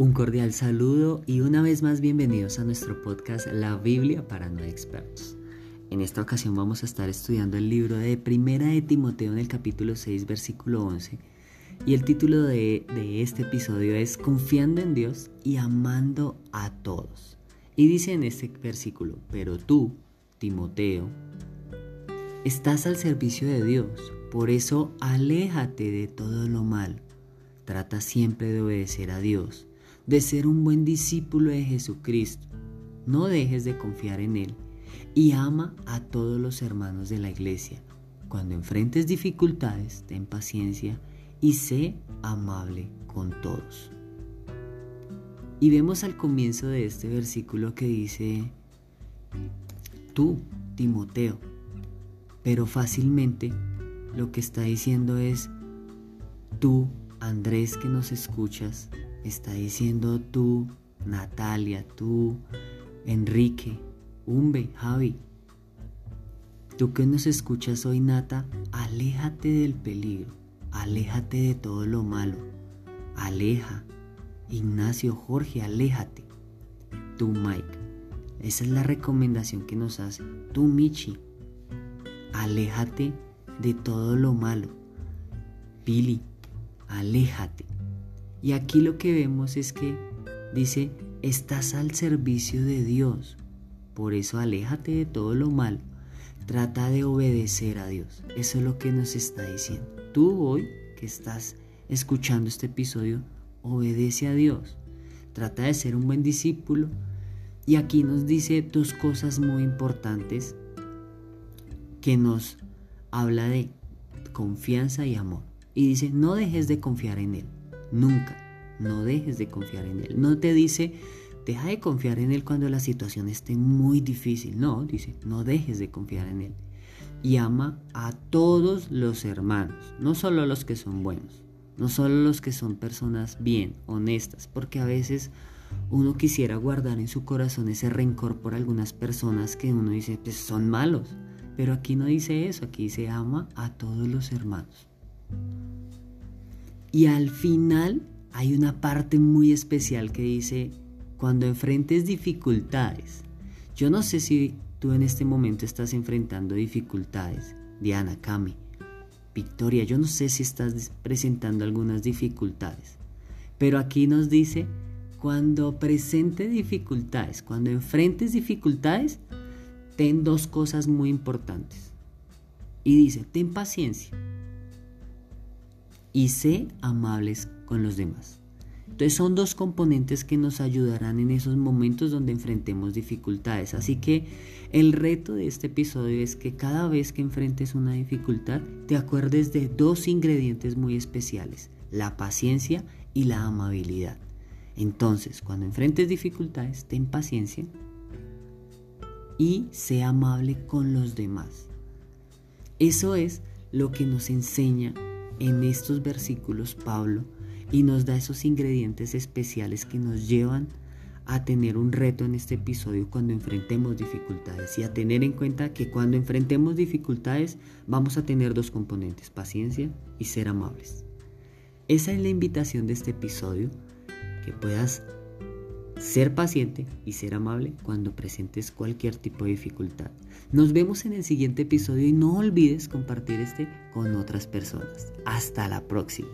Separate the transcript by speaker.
Speaker 1: Un cordial saludo y una vez más bienvenidos a nuestro podcast La Biblia para no expertos. En esta ocasión vamos a estar estudiando el libro de Primera de Timoteo en el capítulo 6 versículo 11 y el título de, este episodio es Confiando en Dios y amando a todos. Y dice en este versículo, pero tú, Timoteo, estás al servicio de Dios, por eso aléjate de todo lo malo. Trata siempre de obedecer a Dios de ser un buen discípulo de Jesucristo. No dejes de confiar en Él y ama a todos los hermanos de la iglesia. Cuando enfrentes dificultades, ten paciencia y sé amable con todos. Y vemos al comienzo de este versículo que dice, tú, Timoteo, pero fácilmente lo que está diciendo es, tú, Andrés, que nos escuchas, está diciendo tú, Natalia, tú, Enrique, Umbe, Javi. Tú que nos escuchas hoy, Nata, aléjate del peligro, aléjate de todo lo malo, aleja. Ignacio, Jorge, aléjate. Tú, Mike. Esa es la recomendación que nos hace. Tú, Michi, aléjate de todo lo malo. Pili, aléjate. Y aquí lo que vemos es que dice, estás al servicio de Dios. Por eso aléjate de todo lo malo. Trata de obedecer a Dios. Eso es lo que nos está diciendo. Tú hoy que estás escuchando este episodio, obedece a Dios. Trata de ser un buen discípulo. Y aquí nos dice dos cosas muy importantes que nos habla de confianza y amor. Y dice, no dejes de confiar en Él. Nunca. No dejes de confiar en Él. No te dice, deja de confiar en Él cuando la situación esté muy difícil. No, dice, no dejes de confiar en Él. Y ama a todos los hermanos, no solo los que son buenos, no solo los que son personas bien, honestas, porque a veces uno quisiera guardar en su corazón ese rencor por algunas personas que uno dice, pues son malos. Pero aquí no dice eso, aquí dice ama a todos los hermanos. Y al final hay una parte muy especial que dice, cuando enfrentes dificultades, yo no sé si tú en este momento estás enfrentando dificultades, Diana, Cami, Victoria, yo no sé si estás presentando algunas dificultades, pero aquí nos dice, cuando presente dificultades, cuando enfrentes dificultades, ten dos cosas muy importantes. Y dice, ten paciencia y sé amables con los demás. Entonces son dos componentes que nos ayudarán en esos momentos donde enfrentemos dificultades. Así que el reto de este episodio es que cada vez que enfrentes una dificultad te acuerdes de dos ingredientes muy especiales, la paciencia y la amabilidad. Entonces, cuando enfrentes dificultades, ten paciencia y sé amable con los demás. Eso es lo que nos enseña en estos versículos Pablo y nos da esos ingredientes especiales que nos llevan a tener un reto en este episodio cuando enfrentemos dificultades y a tener en cuenta que cuando enfrentemos dificultades vamos a tener dos componentes, paciencia y ser amables. Esa es la invitación de este episodio, que puedas ser paciente y ser amable cuando presentes cualquier tipo de dificultad. Nos vemos en el siguiente episodio y no olvides compartir este con otras personas. Hasta la próxima.